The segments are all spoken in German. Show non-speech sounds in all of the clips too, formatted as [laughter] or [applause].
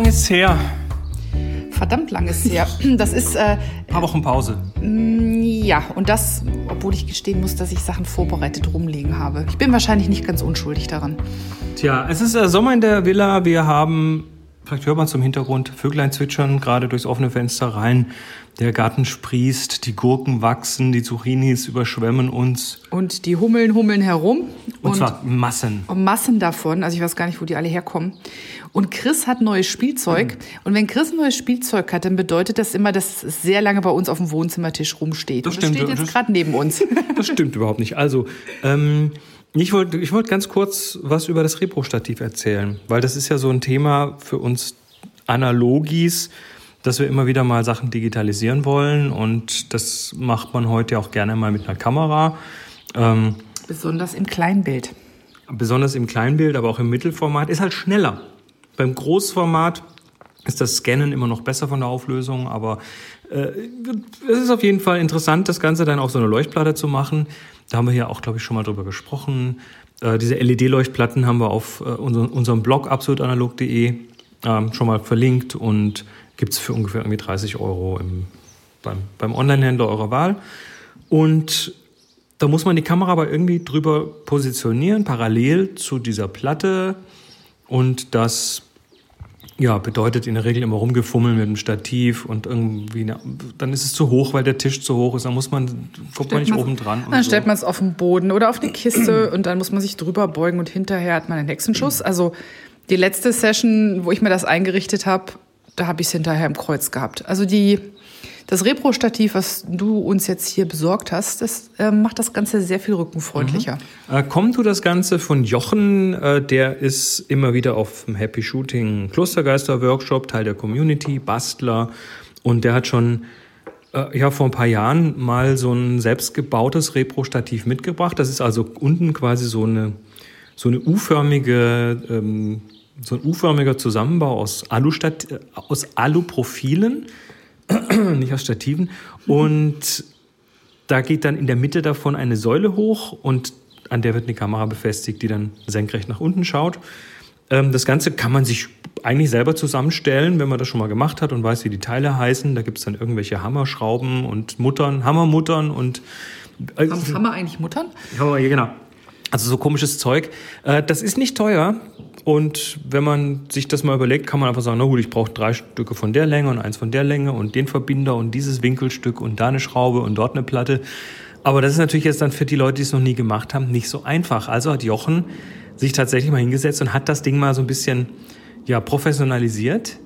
lang ist es her? Verdammt lang ist es her. [laughs] Das ist. Äh, Ein paar Wochen Pause. ja, und das, obwohl ich gestehen muss, dass ich Sachen vorbereitet rumliegen habe. Ich bin wahrscheinlich nicht ganz unschuldig daran. Tja, es ist äh, Sommer in der Villa. Wir haben, vielleicht hört man zum Hintergrund, Vöglein zwitschern gerade durchs offene Fenster rein. Der Garten sprießt, die Gurken wachsen, die Zucchinis überschwemmen uns. Und die Hummeln hummeln herum. Und, zwar Massen. Und Massen davon. Also ich weiß gar nicht, wo die alle herkommen. Und Chris hat neues Spielzeug. Und wenn Chris ein neues Spielzeug hat, dann bedeutet das immer, dass es sehr lange bei uns auf dem Wohnzimmertisch rumsteht. Das und stimmt, das steht das- jetzt gerade neben uns. [laughs] Das stimmt überhaupt nicht. Also, ähm, ich wollte ich wollt ganz kurz was über das Repro-Stativ erzählen, weil das ist ja so ein Thema für uns Analogis, dass wir immer wieder mal Sachen digitalisieren wollen und das macht man heute auch gerne mal mit einer Kamera. Ähm, Besonders im Kleinbild. besonders im Kleinbild, aber auch im Mittelformat, ist halt schneller. Beim Großformat ist das Scannen immer noch besser von der Auflösung, aber äh, es ist auf jeden Fall interessant, das Ganze dann auf so eine Leuchtplatte zu machen. Da haben wir ja auch, glaube ich, schon mal drüber gesprochen. Äh, diese LED-Leuchtplatten haben wir auf äh, unserem, unserem Blog absolutanalog.de ähm, schon mal verlinkt und gibt's für ungefähr irgendwie 30 Euro im, beim, beim Online-Händler eurer Wahl. Und da muss man die Kamera aber irgendwie drüber positionieren, parallel zu dieser Platte. Und das ja, bedeutet in der Regel immer rumgefummeln mit dem Stativ und irgendwie, na, dann ist es zu hoch, weil der Tisch zu hoch ist. Dann muss man, kommt man nicht oben dran. Dann so. stellt man es auf den Boden oder auf eine Kiste [clears throat] und dann muss man sich drüber beugen und hinterher hat man einen Hexenschuss. Also die letzte Session, wo ich mir das eingerichtet habe, da habe ich es hinterher im Kreuz gehabt. Also die, das Repro-Stativ, was du uns jetzt hier besorgt hast, das äh, macht das Ganze sehr viel rückenfreundlicher. Äh, kommt du das Ganze von Jochen, äh, der ist immer wieder auf dem Happy Shooting Klostergeister Workshop, Teil der Community, Bastler und der hat schon äh, ja vor ein paar Jahren mal so ein selbstgebautes Repro-Stativ mitgebracht. Das ist also unten quasi so eine so eine U-förmige ähm, so ein U-förmiger Zusammenbau aus Alustat äh, aus Aluprofilen, [clears throat] nicht aus Stativen und da geht dann in der Mitte davon eine Säule hoch und an der wird eine Kamera befestigt, die dann senkrecht nach unten schaut. Ähm, das Ganze kann man sich eigentlich selber zusammenstellen, wenn man das schon mal gemacht hat und weiß, wie die Teile heißen. Da gibt es dann irgendwelche Hammerschrauben und Muttern, Hammermuttern und äh, Haben, wir eigentlich Muttern? ja, ja, genau. Also so komisches Zeug. Äh, das ist nicht teuer. Und wenn man sich das mal überlegt, kann man einfach sagen, na gut, ich brauche drei Stücke von der Länge und eins von der Länge und den Verbinder und dieses Winkelstück und da eine Schraube und dort eine Platte. Aber das ist natürlich jetzt dann für die Leute, die es noch nie gemacht haben, nicht so einfach. Also hat Jochen sich tatsächlich mal hingesetzt und hat das Ding mal so ein bisschen ja, professionalisiert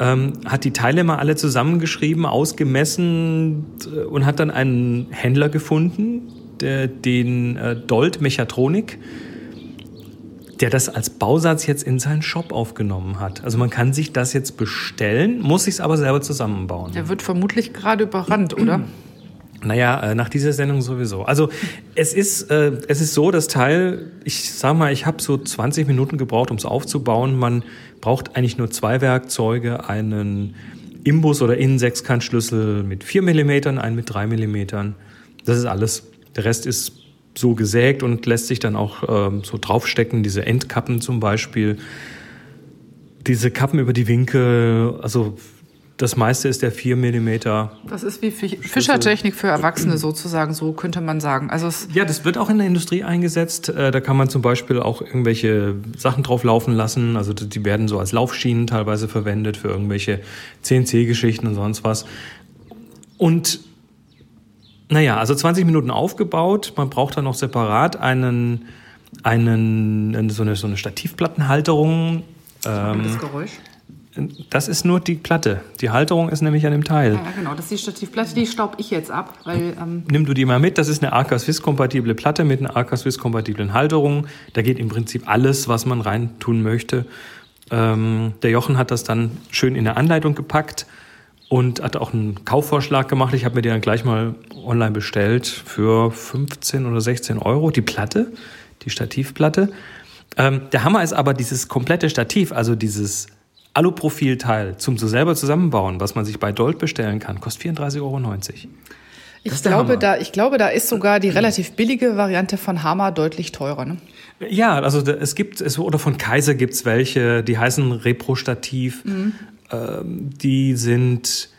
ähm, hat die Teile mal alle zusammengeschrieben, ausgemessen äh, und hat dann einen Händler gefunden, der, den äh, Dolt Mechatronik, der das als Bausatz jetzt in seinen Shop aufgenommen hat. Also man kann sich das jetzt bestellen, muss sich aber selber zusammenbauen. Der wird vermutlich gerade überrannt, oder? [clears throat] Naja, äh, nach dieser Sendung sowieso. Also es ist, äh, es ist so, das Teil, ich sag mal, ich habe so 20 Minuten gebraucht, um es aufzubauen. Man braucht eigentlich nur zwei Werkzeuge, einen Imbus- oder Innensechskantschlüssel mit 4 mm, einen mit 3 mm. Das ist alles. Der Rest ist so gesägt und lässt sich dann auch ähm, so draufstecken, diese Endkappen zum Beispiel. Diese Kappen über die Winkel, also das meiste ist der 4 mm. Das ist wie Fisch- Fischertechnik für Erwachsene sozusagen, so könnte man sagen. Also Ja, das wird auch in der Industrie eingesetzt. Äh, Da kann man zum Beispiel auch irgendwelche Sachen drauf laufen lassen. Also die werden so als Laufschienen teilweise verwendet für irgendwelche CNC-Geschichten und sonst was. Und naja, also 20 Minuten aufgebaut. Man braucht dann noch separat einen, einen, so eine, so eine Stativplattenhalterung. Ähm, das Geräusch. das ist nur die Platte. Die Halterung ist nämlich an dem Teil. Ja, genau, das ist die Stativplatte, die staub ich jetzt ab, weil ähm, Nimm du die mal mit. Das ist eine AK Swiss-kompatible Platte mit einer AK Swiss-kompatiblen Halterung. Da geht im Prinzip alles, was man reintun möchte. Ähm, der Jochen hat das dann schön in der Anleitung gepackt und hat auch einen Kaufvorschlag gemacht. Ich habe mir die dann gleich mal online bestellt für 15 oder 16 Euro. Die Platte, die Stativplatte. Ähm, der Hammer ist aber dieses komplette Stativ, also dieses Aluprofilteil zum so selber zusammenbauen, was man sich bei Dolt bestellen kann, kostet 34,90 Euro. Ich glaube, da, ich glaube, da ist sogar die relativ billige Variante von Hammer deutlich teurer. Ne? Ja, also es gibt, es, oder von Kaiser gibt es welche, die heißen Reprostativ. Mhm. Ähm, die sind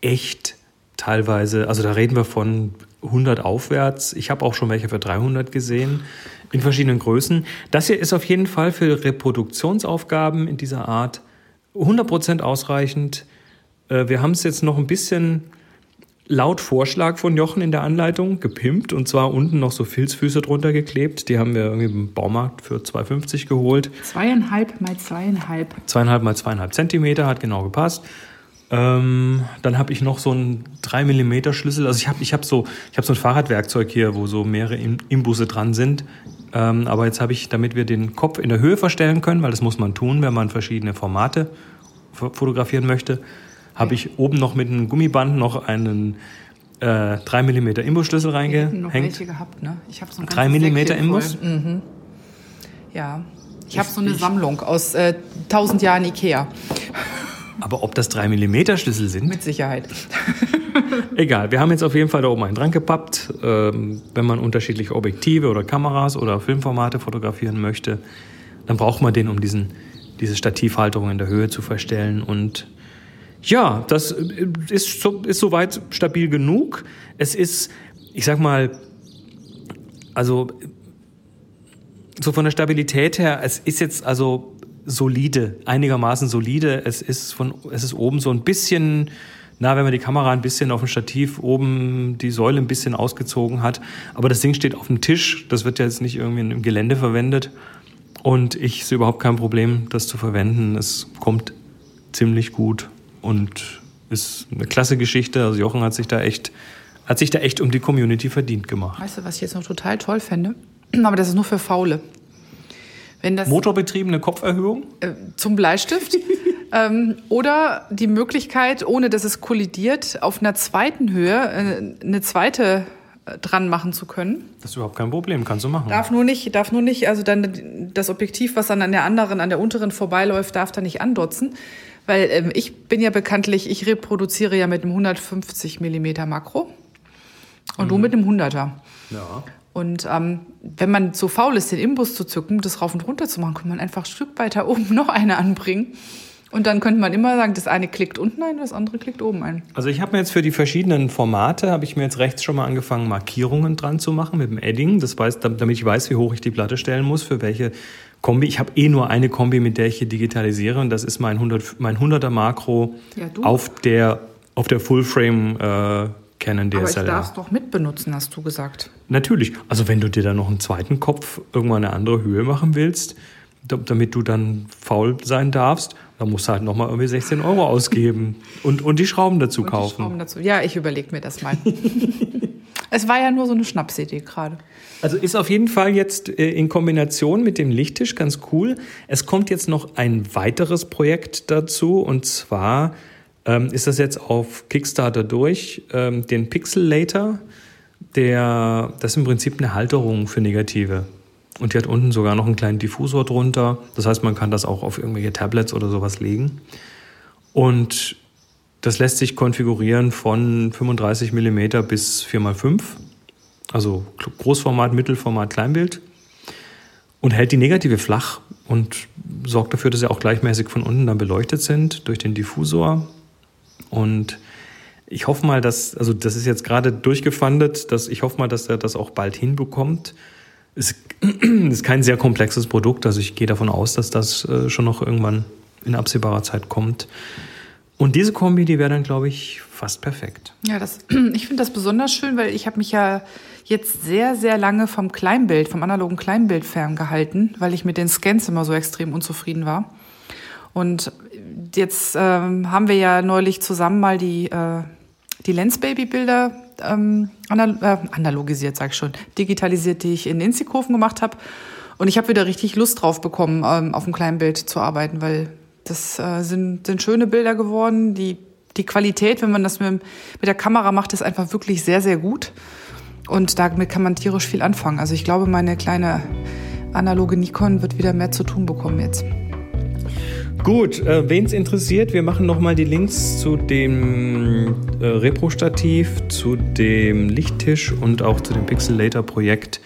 echt teilweise, also da reden wir von 100 aufwärts. Ich habe auch schon welche für 300 gesehen, in verschiedenen Größen. Das hier ist auf jeden Fall für Reproduktionsaufgaben in dieser Art 100% ausreichend. Äh, wir haben es jetzt noch ein bisschen laut Vorschlag von Jochen in der Anleitung gepimpt und zwar unten noch so Filzfüße drunter geklebt. Die haben wir irgendwie im Baumarkt für 2,50 geholt. Zweieinhalb mal zweieinhalb. Zweieinhalb mal zweieinhalb Zentimeter hat genau gepasst. Ähm, dann habe ich noch so einen 3 mm Schlüssel. Also ich habe ich hab so, hab so ein Fahrradwerkzeug hier, wo so mehrere Imbusse dran sind. Ähm, aber jetzt habe ich, damit wir den Kopf in der Höhe verstellen können, weil das muss man tun, wenn man verschiedene Formate fotografieren möchte, habe ich oben noch mit einem Gummiband noch einen äh, 3 mm Imbusschlüssel reingehängt. noch welche gehabt, ne? Ich habe so 3 mm Imbus? Mhm. Ja. Ich habe so eine ich, Sammlung aus äh, 1000 Jahren Ikea. Aber ob das 3 mm Schlüssel sind? Mit Sicherheit. [laughs] Egal, wir haben jetzt auf jeden Fall da oben einen dran gepappt. Ähm, wenn man unterschiedliche Objektive oder Kameras oder Filmformate fotografieren möchte, dann braucht man den, um diesen, diese Stativhalterung in der Höhe zu verstellen. Und ja, das ist, so, ist soweit stabil genug. Es ist, ich sag mal, also so von der Stabilität her, es ist jetzt also solide, einigermaßen solide. Es ist von, es ist oben so ein bisschen, na, wenn man die Kamera ein bisschen auf dem Stativ oben die Säule ein bisschen ausgezogen hat. Aber das Ding steht auf dem Tisch. Das wird ja jetzt nicht irgendwie im Gelände verwendet. Und ich sehe überhaupt kein Problem, das zu verwenden. Es kommt ziemlich gut und ist eine klasse Geschichte. Also Jochen hat sich da echt, hat sich da echt um die Community verdient gemacht. Weißt du, was ich jetzt noch total toll fände? [clears throat] Aber das ist nur für Faule. Wenn das, Motorbetriebene Kopferhöhung? Äh, zum Bleistift. [laughs] ähm, oder die Möglichkeit, ohne dass es kollidiert, auf einer zweiten Höhe äh, eine zweite äh, dran machen zu können. Das ist überhaupt kein Problem, kannst du machen. Darf nur nicht, darf nur nicht, also dann das Objektiv, was dann an der anderen, an der unteren vorbeiläuft, darf da nicht andotzen. Weil ähm, ich bin ja bekanntlich, ich reproduziere ja mit einem 150 Millimeter Makro und mhm. du mit einem 100er. Ja. Und ähm, wenn man so faul ist, den Imbus zu zücken, das rauf und runter zu machen, kann man einfach ein Stück weiter oben [laughs] noch eine anbringen. Und dann könnte man immer sagen, das eine klickt unten ein, das andere klickt oben ein. Also ich habe mir jetzt für die verschiedenen Formate, habe ich mir jetzt rechts schon mal angefangen, Markierungen dran zu machen mit dem Edding. Das weiß, damit ich weiß, wie hoch ich die Platte stellen muss, für welche Kombi. Ich habe eh nur eine Kombi, mit der ich hier digitalisiere und das ist mein, 100, mein 100er Makro ja, auf der, auf der Fullframe äh, Canon DSLR. Aber ich darf es doch mitbenutzen, hast du gesagt. Natürlich. Also wenn du dir dann noch einen zweiten Kopf irgendwann eine andere Höhe machen willst, damit du dann faul sein darfst, dann musst du halt nochmal irgendwie 16 Euro ausgeben und, und die Schrauben dazu und kaufen. Schrauben dazu. Ja, ich überlege mir das mal. [laughs] es war ja nur so eine Schnapsidee gerade. Also ist auf jeden Fall jetzt äh, in Kombination mit dem Lichttisch ganz cool. Es kommt jetzt noch ein weiteres Projekt dazu und zwar ähm, ist das jetzt auf Kickstarter durch. Ähm, den Pixelator, der, das ist im Prinzip eine Halterung für Negative. Und die hat unten sogar noch einen kleinen Diffusor drunter. Das heißt, man kann das auch auf irgendwelche Tablets oder sowas legen. Und das lässt sich konfigurieren von 35 mm bis 4x5. Also Großformat, Mittelformat, Kleinbild. Und hält die Negative flach und sorgt dafür, dass sie auch gleichmäßig von unten dann beleuchtet sind durch den Diffusor. Und ich hoffe mal, dass, also das ist jetzt gerade durchgefundet, dass ich hoffe mal, dass er das auch bald hinbekommt. Es [clears throat] ist kein sehr komplexes Produkt, also ich gehe davon aus, dass das äh, schon noch irgendwann in absehbarer Zeit kommt. Und diese Kombi, die wäre dann, glaube ich, fast perfekt. Ja, das, [clears throat] ich finde das besonders schön, weil ich habe mich ja jetzt sehr, sehr lange vom Kleinbild, vom analogen Kleinbild ferngehalten, weil ich mit den Scans immer so extrem unzufrieden war. Und jetzt ähm, haben wir ja neulich zusammen mal die, äh, die Lensbaby-Bilder ähm, anal äh, analogisiert, sag ich schon, digitalisiert, die ich in Inzikofen gemacht habe. Und ich habe wieder richtig Lust drauf bekommen, ähm, auf einem kleinen Bild zu arbeiten, weil das äh, sind, sind schöne Bilder geworden. Die, die Qualität, wenn man das mit, mit der Kamera macht, ist einfach wirklich sehr, sehr gut. Und damit kann man tierisch viel anfangen. Also ich glaube, meine kleine analoge Nikon wird wieder mehr zu tun bekommen jetzt. Gut, äh, wen es interessiert, wir machen nochmal die Links zu dem äh, Repro-Stativ, zu dem Lichttisch und auch zu dem Pixelator-Projekt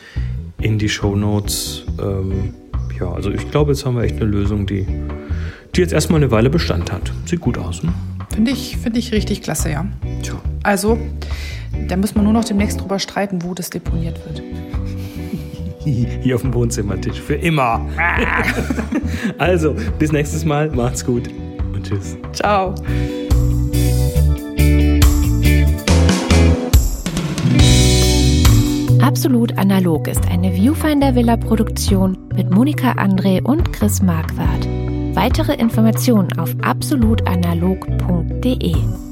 in die Show Notes. Ähm, ja, also ich glaube, jetzt haben wir echt eine Lösung, die, die jetzt erstmal eine Weile Bestand hat. Sieht gut aus, ne? Finde ich, find ich richtig klasse, ja. Tja. Also, da muss man nur noch demnächst drüber streiten, wo das deponiert wird. [laughs] Hier auf dem Wohnzimmertisch. Für immer. [laughs] also, bis nächstes Mal. Macht's gut und tschüss. Ciao. Absolut Analog ist eine Viewfinder Villa Produktion mit Monika André und Chris Marquardt. Weitere Informationen auf absolutanalog.de.